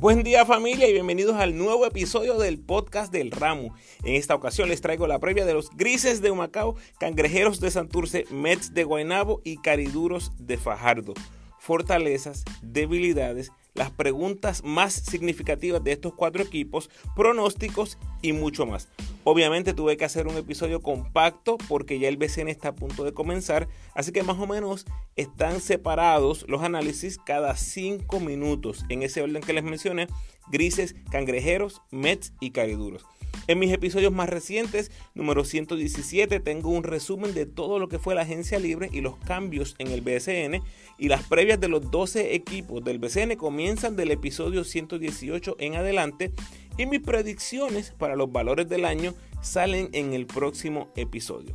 Buen día familia y bienvenidos al nuevo episodio del podcast del Ramo. En esta ocasión les traigo la previa de los grises de Humacao, cangrejeros de Santurce, Mets de Guaynabo y cariduros de Fajardo. Fortalezas, debilidades, las preguntas más significativas de estos cuatro equipos, pronósticos y mucho más. Obviamente tuve que hacer un episodio compacto porque ya el BCN está a punto de comenzar, así que más o menos están separados los análisis cada 5 minutos en ese orden que les mencioné, grises, cangrejeros, mets y cariduros. En mis episodios más recientes, número 117, tengo un resumen de todo lo que fue la agencia libre y los cambios en el BCN y las previas de los 12 equipos del BCN comienzan del episodio 118 en adelante y mis predicciones para los valores del año salen en el próximo episodio.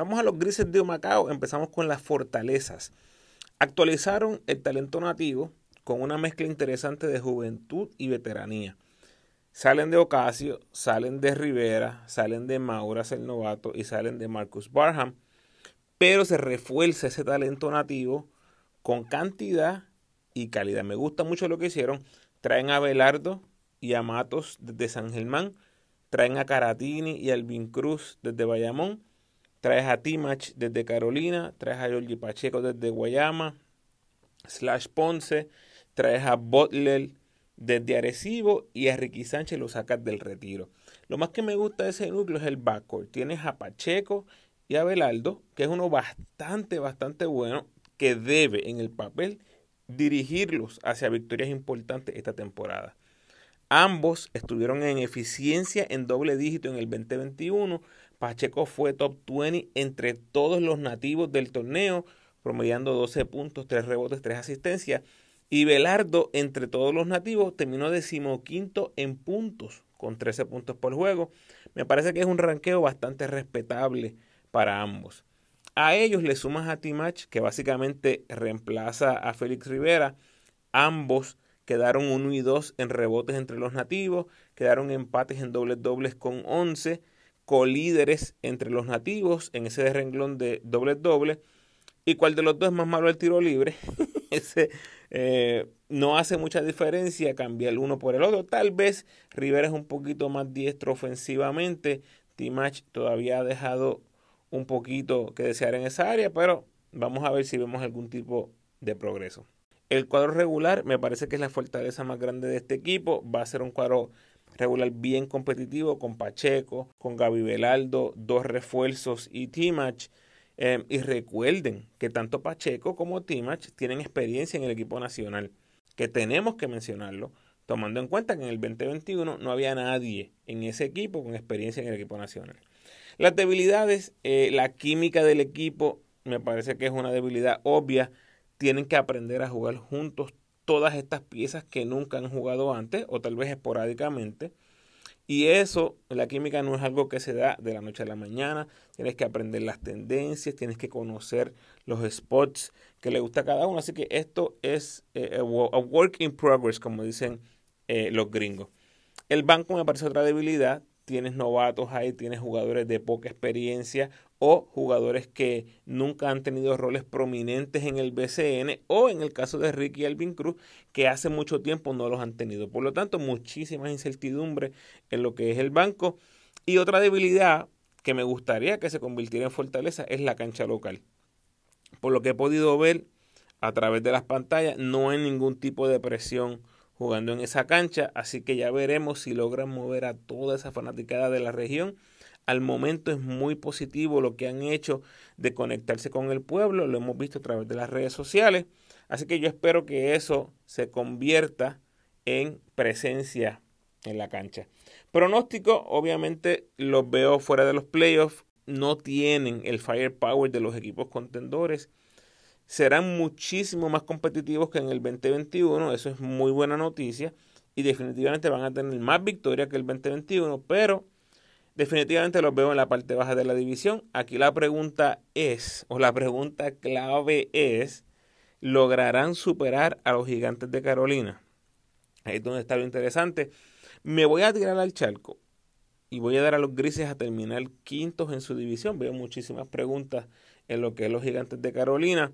Vamos a los grises de Humacao. Empezamos con las fortalezas. Actualizaron el talento nativo con una mezcla interesante de juventud y veteranía. Salen de Ocasio, salen de Rivera, salen de Mauras el novato y salen de Marcus Barham. Pero se refuerza ese talento nativo con cantidad y calidad. Me gusta mucho lo que hicieron. Traen a Belardo, y a Matos desde San Germán. Traen a Caratini y a Alvin Cruz desde Bayamón. Traes a Timach desde Carolina. Traes a Giorgi Pacheco desde Guayama. Slash Ponce. Traes a Butler desde Arecibo. Y a Ricky Sánchez lo sacas del retiro. Lo más que me gusta de ese núcleo es el backcourt. Tienes a Pacheco y a Belaldo, que es uno bastante, bastante bueno, que debe en el papel dirigirlos hacia victorias importantes esta temporada. Ambos estuvieron en eficiencia en doble dígito en el 2021. Pacheco fue top 20 entre todos los nativos del torneo, promediando 12 puntos, 3 rebotes, 3 asistencias. Y Belardo, entre todos los nativos, terminó decimoquinto en puntos, con 13 puntos por juego. Me parece que es un ranqueo bastante respetable para ambos. A ellos le sumas a Timach, que básicamente reemplaza a Félix Rivera. Ambos quedaron 1 y 2 en rebotes entre los nativos, quedaron empates en dobles dobles con 11, colíderes entre los nativos en ese renglón de dobles dobles. ¿Y cuál de los dos es más malo el tiro libre? ese eh, no hace mucha diferencia, cambia el uno por el otro. Tal vez Rivera es un poquito más diestro ofensivamente. Timach todavía ha dejado un poquito que desear en esa área, pero vamos a ver si vemos algún tipo de progreso. El cuadro regular me parece que es la fortaleza más grande de este equipo. Va a ser un cuadro regular bien competitivo con Pacheco, con Gaby Velaldo, dos refuerzos y Timach. Em, y recuerden que tanto Pacheco como Timach tienen experiencia en el equipo nacional, que tenemos que mencionarlo, tomando en cuenta que en el 2021 no había nadie en ese equipo con experiencia en el equipo nacional. Las debilidades, eh, la química del equipo me parece que es una debilidad obvia tienen que aprender a jugar juntos todas estas piezas que nunca han jugado antes o tal vez esporádicamente. Y eso, la química no es algo que se da de la noche a la mañana. Tienes que aprender las tendencias, tienes que conocer los spots que le gusta a cada uno. Así que esto es eh, a work in progress, como dicen eh, los gringos. El banco me parece otra debilidad tienes novatos ahí, tienes jugadores de poca experiencia o jugadores que nunca han tenido roles prominentes en el BCN o en el caso de Ricky Alvin Cruz que hace mucho tiempo no los han tenido. Por lo tanto, muchísimas incertidumbre en lo que es el banco. Y otra debilidad que me gustaría que se convirtiera en fortaleza es la cancha local. Por lo que he podido ver a través de las pantallas, no hay ningún tipo de presión jugando en esa cancha, así que ya veremos si logran mover a toda esa fanaticada de la región. Al momento es muy positivo lo que han hecho de conectarse con el pueblo, lo hemos visto a través de las redes sociales, así que yo espero que eso se convierta en presencia en la cancha. Pronóstico, obviamente los veo fuera de los playoffs, no tienen el firepower de los equipos contendores serán muchísimo más competitivos que en el 2021, eso es muy buena noticia, y definitivamente van a tener más victorias que el 2021, pero definitivamente los veo en la parte baja de la división. Aquí la pregunta es, o la pregunta clave es, ¿lograrán superar a los gigantes de Carolina? Ahí es donde está lo interesante. Me voy a tirar al charco y voy a dar a los grises a terminar quintos en su división. Veo muchísimas preguntas en lo que es los gigantes de Carolina.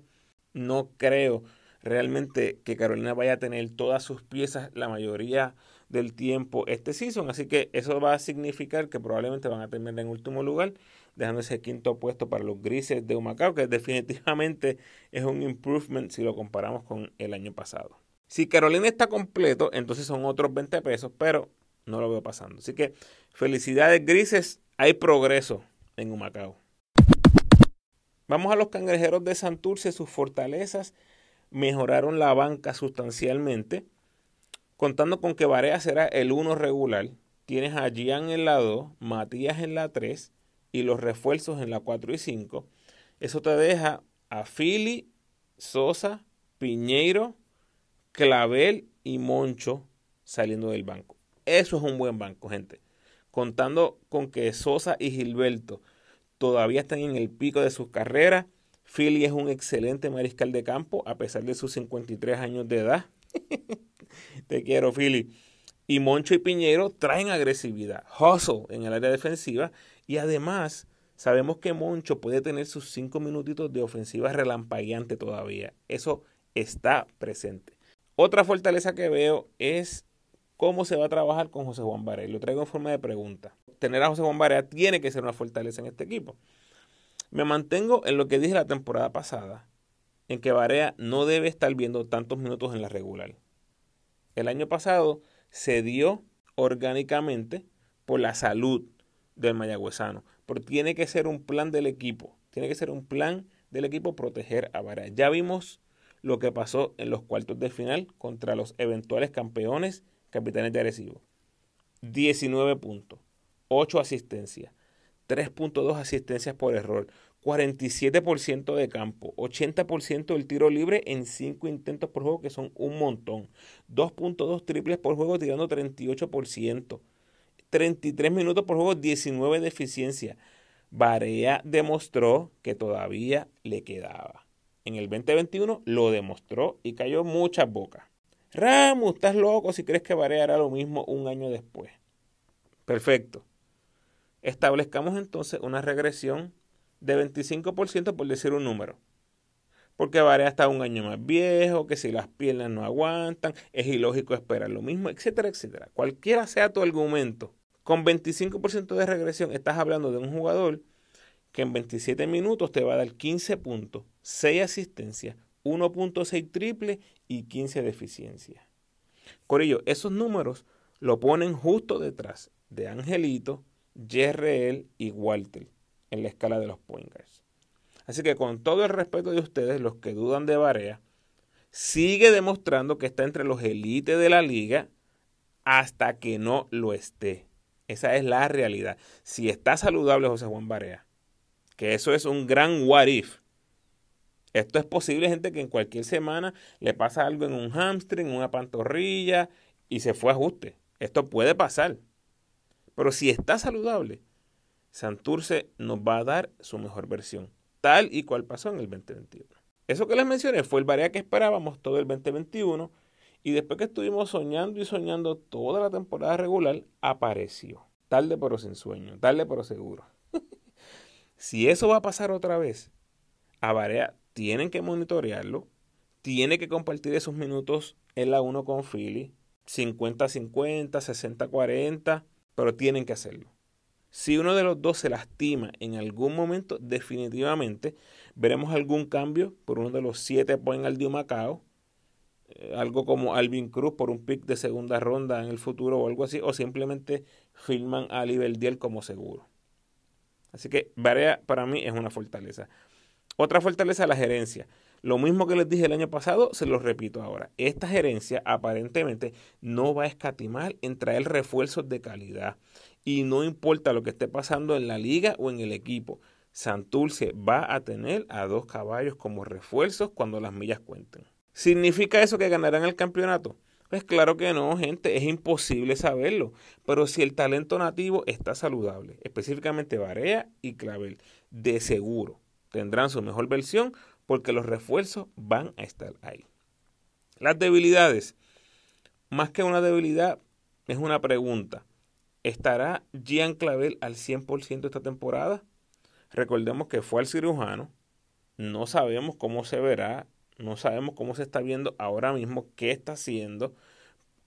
No creo realmente que Carolina vaya a tener todas sus piezas la mayoría del tiempo este season. Así que eso va a significar que probablemente van a terminar en último lugar, dejando ese quinto puesto para los grises de Humacao, que definitivamente es un improvement si lo comparamos con el año pasado. Si Carolina está completo, entonces son otros 20 pesos, pero no lo veo pasando. Así que felicidades grises, hay progreso en Humacao. Vamos a los cangrejeros de Santurce, sus fortalezas mejoraron la banca sustancialmente, contando con que Barea será el 1 regular. Tienes a Gian en la 2, Matías en la 3 y los refuerzos en la 4 y 5. Eso te deja a Fili, Sosa, Piñeiro, Clavel y Moncho saliendo del banco. Eso es un buen banco, gente. Contando con que Sosa y Gilberto todavía están en el pico de sus carreras. Philly es un excelente mariscal de campo a pesar de sus 53 años de edad. Te quiero, Philly. Y Moncho y Piñero traen agresividad, hustle en el área defensiva y además sabemos que Moncho puede tener sus 5 minutitos de ofensiva relampagueante todavía. Eso está presente. Otra fortaleza que veo es cómo se va a trabajar con José Juan Barea. Lo traigo en forma de pregunta tener a José Juan Barea tiene que ser una fortaleza en este equipo. Me mantengo en lo que dije la temporada pasada, en que Barea no debe estar viendo tantos minutos en la regular. El año pasado se dio orgánicamente por la salud del mayagüezano, pero tiene que ser un plan del equipo, tiene que ser un plan del equipo proteger a Barea. Ya vimos lo que pasó en los cuartos de final contra los eventuales campeones capitanes de Arecibo. 19 puntos. 8 asistencias, 3.2 asistencias por error, 47% de campo, 80% del tiro libre en 5 intentos por juego, que son un montón, 2.2 triples por juego tirando 38%, 33 minutos por juego, 19 de eficiencia. Barea demostró que todavía le quedaba. En el 2021 lo demostró y cayó muchas bocas. Ramos, estás loco si crees que Barea hará lo mismo un año después. Perfecto. Establezcamos entonces una regresión de 25% por decir un número. Porque varía hasta un año más viejo, que si las piernas no aguantan, es ilógico esperar lo mismo, etcétera, etcétera. Cualquiera sea tu argumento, con 25% de regresión estás hablando de un jugador que en 27 minutos te va a dar 15 puntos, 6 asistencias, 1.6 triple y 15 de eficiencia. Corillo, esos números lo ponen justo detrás de Angelito, JRL y Walter en la escala de los pointers. Así que con todo el respeto de ustedes, los que dudan de Barea, sigue demostrando que está entre los élites de la liga hasta que no lo esté. Esa es la realidad. Si está saludable José Juan Barea, que eso es un gran what if. Esto es posible, gente, que en cualquier semana le pasa algo en un hamstring, una pantorrilla y se fue a ajuste. Esto puede pasar. Pero si está saludable, Santurce nos va a dar su mejor versión, tal y cual pasó en el 2021. Eso que les mencioné fue el Barea que esperábamos todo el 2021 y después que estuvimos soñando y soñando toda la temporada regular, apareció. Tarde pero sin sueño, tarde pero seguro. si eso va a pasar otra vez, a Barea tienen que monitorearlo, tiene que compartir esos minutos en la 1 con Philly, 50-50, 60-40 pero tienen que hacerlo. Si uno de los dos se lastima en algún momento, definitivamente veremos algún cambio por uno de los siete point al Macao, eh, algo como Alvin Cruz por un pick de segunda ronda en el futuro o algo así, o simplemente firman a Diel como seguro. Así que Barea para mí es una fortaleza. Otra fortaleza es la gerencia. Lo mismo que les dije el año pasado, se lo repito ahora. Esta gerencia aparentemente no va a escatimar en traer refuerzos de calidad. Y no importa lo que esté pasando en la liga o en el equipo. Santurce va a tener a dos caballos como refuerzos cuando las millas cuenten. ¿Significa eso que ganarán el campeonato? Pues claro que no, gente, es imposible saberlo. Pero si el talento nativo está saludable, específicamente Barea y Clavel, de seguro tendrán su mejor versión porque los refuerzos van a estar ahí. Las debilidades. Más que una debilidad, es una pregunta. ¿Estará Gian Clavel al 100% esta temporada? Recordemos que fue al cirujano. No sabemos cómo se verá no sabemos cómo se está viendo ahora mismo, qué está haciendo,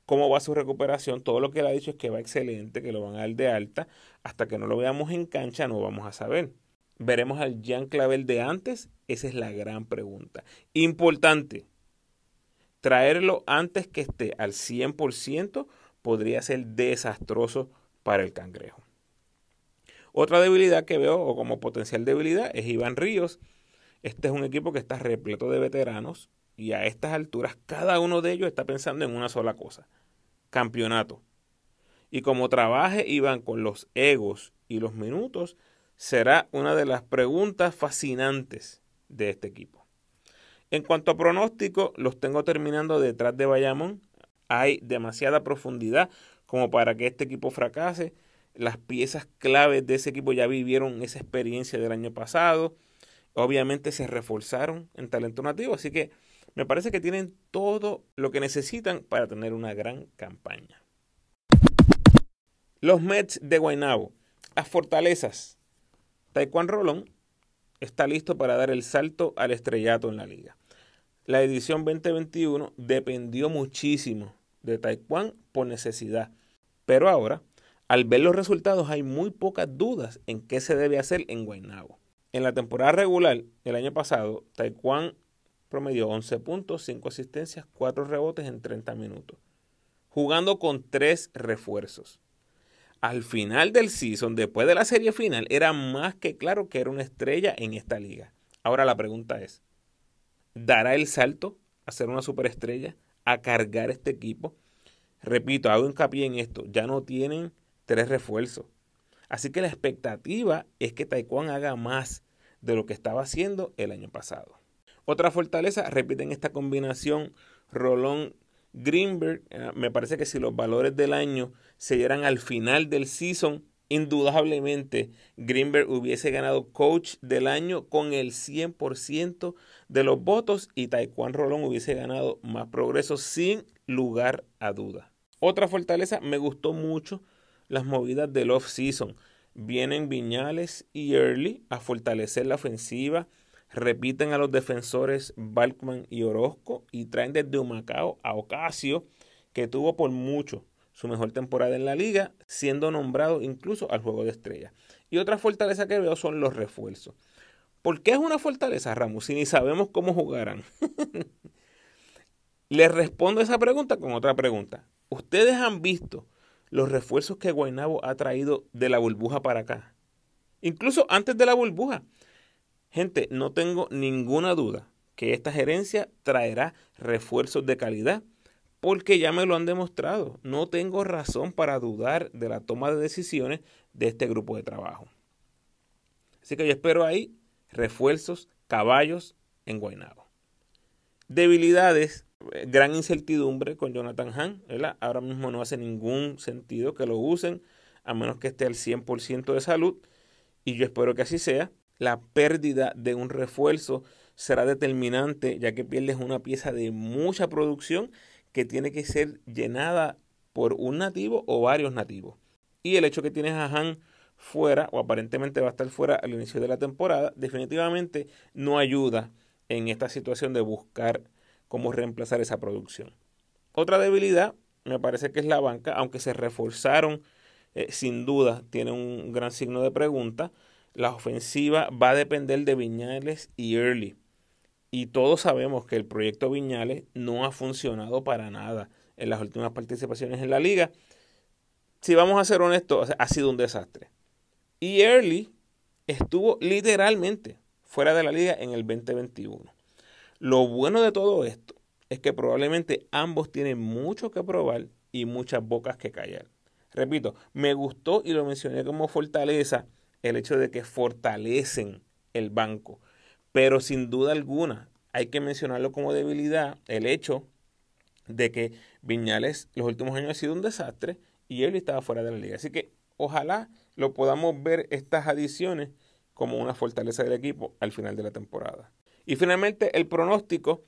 cómo va su recuperación. Todo lo que él ha dicho es que va excelente, que lo van a dar de alta. Hasta que no lo veamos en cancha no vamos a saber. ¿Veremos al Jean Clavel de antes? Esa es la gran pregunta. Importante, traerlo antes que esté al 100% podría ser desastroso para el cangrejo. Otra debilidad que veo, o como potencial debilidad, es Iván Ríos, este es un equipo que está repleto de veteranos y a estas alturas cada uno de ellos está pensando en una sola cosa, campeonato. Y como trabaje y van con los egos y los minutos, será una de las preguntas fascinantes de este equipo. En cuanto a pronóstico, los tengo terminando detrás de Bayamón. Hay demasiada profundidad como para que este equipo fracase. Las piezas claves de ese equipo ya vivieron esa experiencia del año pasado obviamente se reforzaron en talento nativo, así que me parece que tienen todo lo que necesitan para tener una gran campaña. Los Mets de Guaynabo, las fortalezas. Taekwondo Rolón está listo para dar el salto al estrellato en la liga. La edición 2021 dependió muchísimo de Taekwondo por necesidad, pero ahora, al ver los resultados, hay muy pocas dudas en qué se debe hacer en Guaynabo. En la temporada regular el año pasado, Taekwondo promedió 11 puntos, 5 asistencias, 4 rebotes en 30 minutos, jugando con 3 refuerzos. Al final del season, después de la serie final, era más que claro que era una estrella en esta liga. Ahora la pregunta es, ¿dará el salto a ser una superestrella, a cargar este equipo? Repito, hago hincapié en esto, ya no tienen tres refuerzos. Así que la expectativa es que Taekwondo haga más de lo que estaba haciendo el año pasado. Otra fortaleza, repiten esta combinación Rolón Greenberg. Eh, me parece que si los valores del año se dieran al final del season, indudablemente Greenberg hubiese ganado coach del año con el 100% de los votos y Taekwondo Rolón hubiese ganado más progreso sin lugar a duda. Otra fortaleza, me gustó mucho las movidas del off-season. Vienen Viñales y Early a fortalecer la ofensiva. Repiten a los defensores Balkman y Orozco y traen desde Humacao a Ocasio, que tuvo por mucho su mejor temporada en la liga, siendo nombrado incluso al juego de estrella. Y otra fortaleza que veo son los refuerzos. ¿Por qué es una fortaleza, Ramos? Si ni sabemos cómo jugarán. Les respondo esa pregunta con otra pregunta. ¿Ustedes han visto los refuerzos que Guaynabo ha traído de la burbuja para acá. Incluso antes de la burbuja. Gente, no tengo ninguna duda que esta gerencia traerá refuerzos de calidad porque ya me lo han demostrado. No tengo razón para dudar de la toma de decisiones de este grupo de trabajo. Así que yo espero ahí refuerzos, caballos en Guaynabo. Debilidades gran incertidumbre con Jonathan Hahn. Ahora mismo no hace ningún sentido que lo usen a menos que esté al 100% de salud y yo espero que así sea. La pérdida de un refuerzo será determinante ya que pierdes una pieza de mucha producción que tiene que ser llenada por un nativo o varios nativos. Y el hecho que tienes a Han fuera o aparentemente va a estar fuera al inicio de la temporada definitivamente no ayuda en esta situación de buscar cómo reemplazar esa producción. Otra debilidad me parece que es la banca, aunque se reforzaron, eh, sin duda, tiene un gran signo de pregunta. La ofensiva va a depender de Viñales y Early. Y todos sabemos que el proyecto Viñales no ha funcionado para nada en las últimas participaciones en la liga. Si vamos a ser honestos, ha sido un desastre. Y Early estuvo literalmente fuera de la liga en el 2021. Lo bueno de todo esto es que probablemente ambos tienen mucho que probar y muchas bocas que callar. Repito, me gustó y lo mencioné como fortaleza el hecho de que fortalecen el banco. Pero sin duda alguna, hay que mencionarlo como debilidad el hecho de que Viñales los últimos años ha sido un desastre y él estaba fuera de la liga. Así que ojalá lo podamos ver estas adiciones como una fortaleza del equipo al final de la temporada. Y finalmente el pronóstico,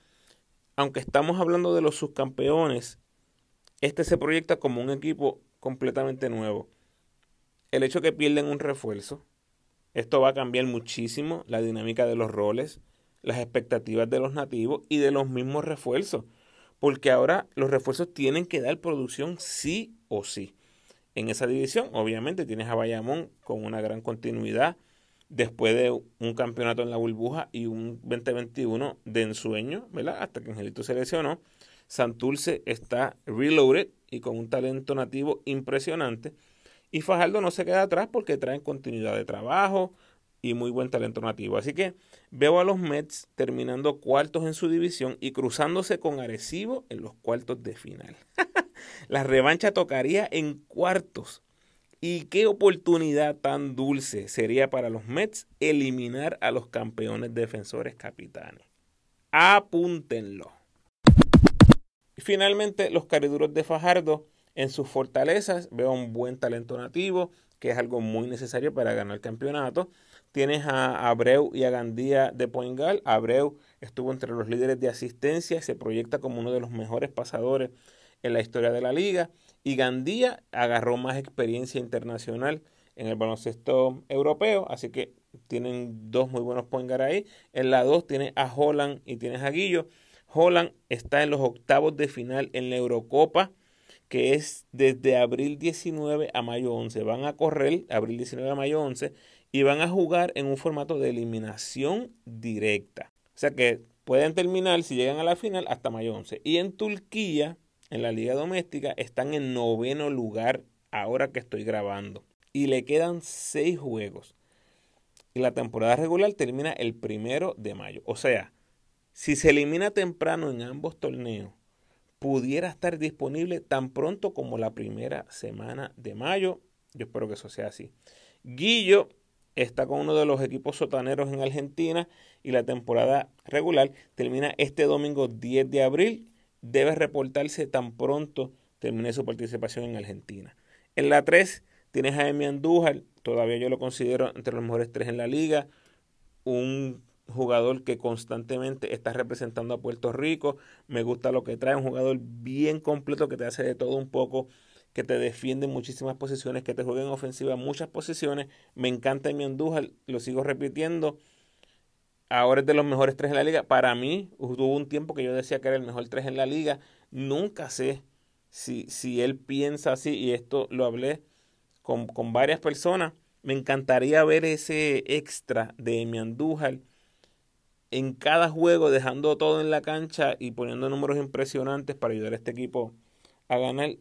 aunque estamos hablando de los subcampeones, este se proyecta como un equipo completamente nuevo. El hecho que pierden un refuerzo, esto va a cambiar muchísimo la dinámica de los roles, las expectativas de los nativos y de los mismos refuerzos, porque ahora los refuerzos tienen que dar producción sí o sí. En esa división, obviamente, tienes a Bayamón con una gran continuidad después de un campeonato en la burbuja y un 2021 de ensueño, ¿verdad? Hasta que Angelito se lesionó. Santulce está reloaded y con un talento nativo impresionante. Y Fajardo no se queda atrás porque traen continuidad de trabajo y muy buen talento nativo. Así que veo a los Mets terminando cuartos en su división y cruzándose con Arecibo en los cuartos de final. La revancha tocaría en cuartos. Y qué oportunidad tan dulce sería para los Mets eliminar a los campeones defensores capitanes. Apúntenlo. Y finalmente, los cariduros de Fajardo en sus fortalezas veo un buen talento nativo, que es algo muy necesario para ganar el campeonato. Tienes a Abreu y a Gandía de Poingal. Abreu estuvo entre los líderes de asistencia y se proyecta como uno de los mejores pasadores en la historia de la liga. Y Gandía agarró más experiencia internacional en el baloncesto europeo, así que tienen dos muy buenos point ahí. En la 2 tienes a Holland y tienes a Guillo. Holland está en los octavos de final en la Eurocopa, que es desde abril 19 a mayo 11. Van a correr abril 19 a mayo 11 y van a jugar en un formato de eliminación directa. O sea que pueden terminar, si llegan a la final, hasta mayo 11. Y en Turquía, en la liga doméstica, están en noveno lugar ahora que estoy grabando. Y le quedan seis juegos. Y la temporada regular termina el primero de mayo. O sea, si se elimina temprano en ambos torneos, pudiera estar disponible tan pronto como la primera semana de mayo. Yo espero que eso sea así. Guillo está con uno de los equipos sotaneros en Argentina y la temporada regular termina este domingo 10 de abril. Debe reportarse tan pronto termine su participación en Argentina. En la 3 tienes a Emi Andújar, todavía yo lo considero entre los mejores tres en la liga. Un jugador que constantemente está representando a Puerto Rico. Me gusta lo que trae, un jugador bien completo que te hace de todo un poco, que te defiende en muchísimas posiciones, que te juega en ofensiva en muchas posiciones. Me encanta mi Andújar, lo sigo repitiendo. Ahora es de los mejores tres en la liga. Para mí, hubo un tiempo que yo decía que era el mejor tres en la liga. Nunca sé si, si él piensa así, y esto lo hablé con, con varias personas. Me encantaría ver ese extra de mi Andújar en cada juego dejando todo en la cancha y poniendo números impresionantes para ayudar a este equipo a ganar,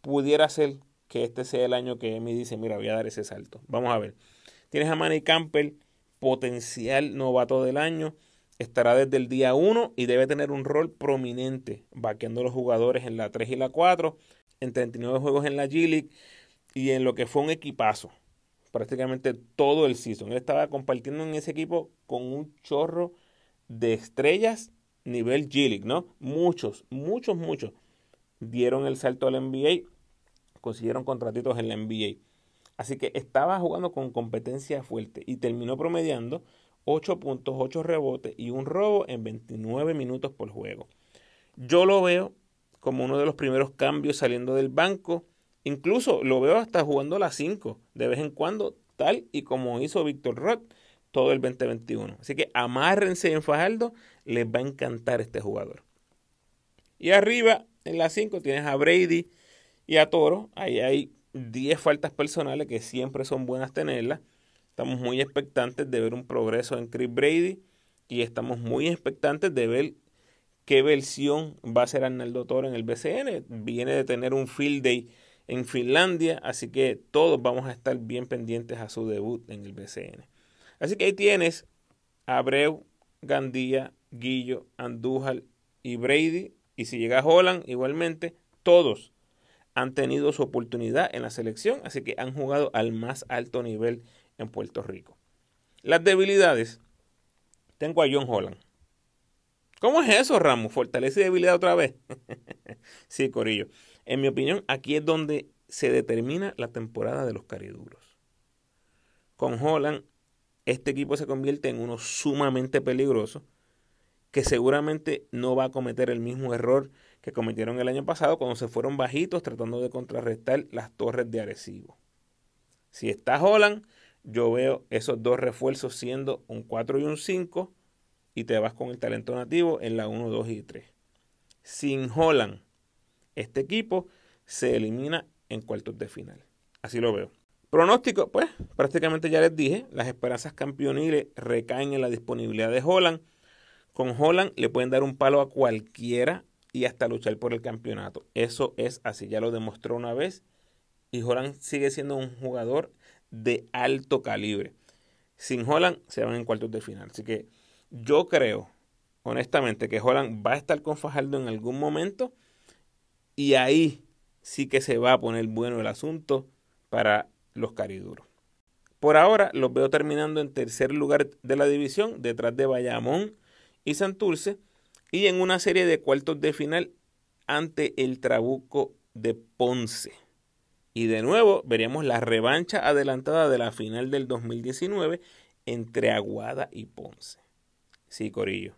pudiera ser que este sea el año que me dice, mira, voy a dar ese salto. Vamos a ver. Tienes a Manny Campbell, potencial novato del año. Estará desde el día 1 y debe tener un rol prominente, vaqueando a los jugadores en la 3 y la 4, en 39 juegos en la G-League y en lo que fue un equipazo prácticamente todo el season. Él estaba compartiendo en ese equipo con un chorro de estrellas nivel G-League, ¿no? Muchos, muchos, muchos dieron el salto al NBA, consiguieron contratitos en la NBA. Así que estaba jugando con competencia fuerte y terminó promediando 8 puntos, 8 rebotes y un robo en 29 minutos por juego. Yo lo veo como uno de los primeros cambios saliendo del banco Incluso lo veo hasta jugando a las 5 de vez en cuando, tal y como hizo Víctor Roth todo el 2021. Así que amárrense en Fajardo, les va a encantar este jugador. Y arriba, en la 5, tienes a Brady y a Toro. Ahí hay 10 faltas personales que siempre son buenas tenerlas. Estamos muy expectantes de ver un progreso en Chris Brady y estamos muy expectantes de ver qué versión va a ser Arnaldo Toro en el BCN. Viene de tener un field day en Finlandia, así que todos vamos a estar bien pendientes a su debut en el BCN. Así que ahí tienes Abreu, Gandía, Guillo, Andújar y Brady, y si llega Holland, igualmente, todos han tenido su oportunidad en la selección, así que han jugado al más alto nivel en Puerto Rico. Las debilidades. Tengo a John Holland. ¿Cómo es eso, Ramos? ¿Fortalece debilidad otra vez? sí, Corillo. En mi opinión, aquí es donde se determina la temporada de los cariduros. Con Holland, este equipo se convierte en uno sumamente peligroso que seguramente no va a cometer el mismo error que cometieron el año pasado cuando se fueron bajitos tratando de contrarrestar las torres de Arecibo. Si está Holland, yo veo esos dos refuerzos siendo un 4 y un 5 y te vas con el talento nativo en la 1, 2 y 3. Sin Holland, este equipo se elimina en cuartos de final. Así lo veo. Pronóstico, pues prácticamente ya les dije, las esperanzas campeoniles recaen en la disponibilidad de Holland. Con Holland le pueden dar un palo a cualquiera y hasta luchar por el campeonato. Eso es así, ya lo demostró una vez. Y Holland sigue siendo un jugador de alto calibre. Sin Holland se van en cuartos de final. Así que yo creo, honestamente, que Holland va a estar con Fajardo en algún momento. Y ahí sí que se va a poner bueno el asunto para los cariduros. Por ahora los veo terminando en tercer lugar de la división, detrás de Bayamón y Santurce, y en una serie de cuartos de final ante el Trabuco de Ponce. Y de nuevo veremos la revancha adelantada de la final del 2019 entre Aguada y Ponce. Sí, Corillo.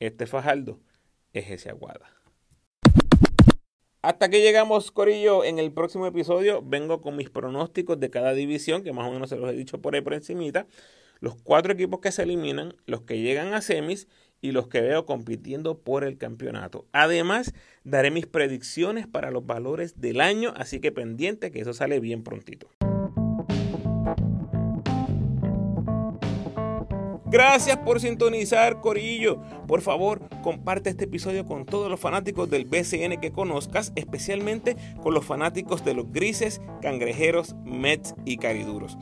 Este Fajardo es ese Aguada. Hasta que llegamos, Corillo. En el próximo episodio vengo con mis pronósticos de cada división, que más o menos se los he dicho por ahí por encimita. Los cuatro equipos que se eliminan, los que llegan a semis y los que veo compitiendo por el campeonato. Además, daré mis predicciones para los valores del año, así que pendiente que eso sale bien prontito. Gracias por sintonizar, Corillo. Por favor, comparte este episodio con todos los fanáticos del BCN que conozcas, especialmente con los fanáticos de los grises, cangrejeros, Mets y cariduros.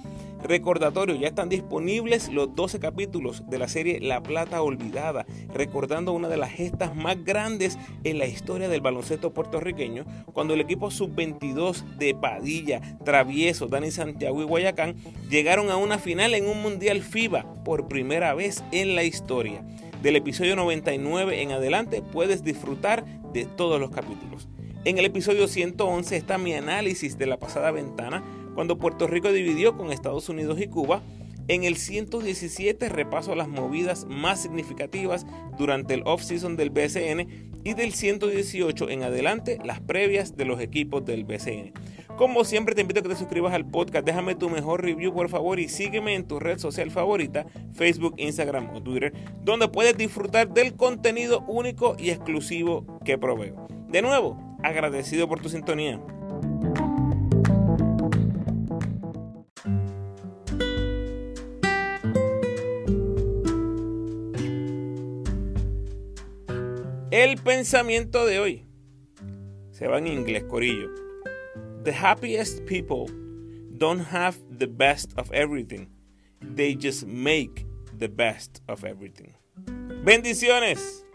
Recordatorio, ya están disponibles los 12 capítulos de la serie La Plata Olvidada, recordando una de las gestas más grandes en la historia del baloncesto puertorriqueño, cuando el equipo sub-22 de Padilla, Travieso, Dani Santiago y Guayacán llegaron a una final en un Mundial FIBA por primera vez en la historia. Del episodio 99 en adelante puedes disfrutar de todos los capítulos. En el episodio 111 está mi análisis de la pasada ventana cuando Puerto Rico dividió con Estados Unidos y Cuba. En el 117 repaso las movidas más significativas durante el off-season del BCN y del 118 en adelante las previas de los equipos del BCN. Como siempre te invito a que te suscribas al podcast, déjame tu mejor review por favor y sígueme en tu red social favorita, Facebook, Instagram o Twitter, donde puedes disfrutar del contenido único y exclusivo que proveo. De nuevo, agradecido por tu sintonía. El pensamiento de hoy se va en inglés, corillo. The happiest people don't have the best of everything. They just make the best of everything. Bendiciones.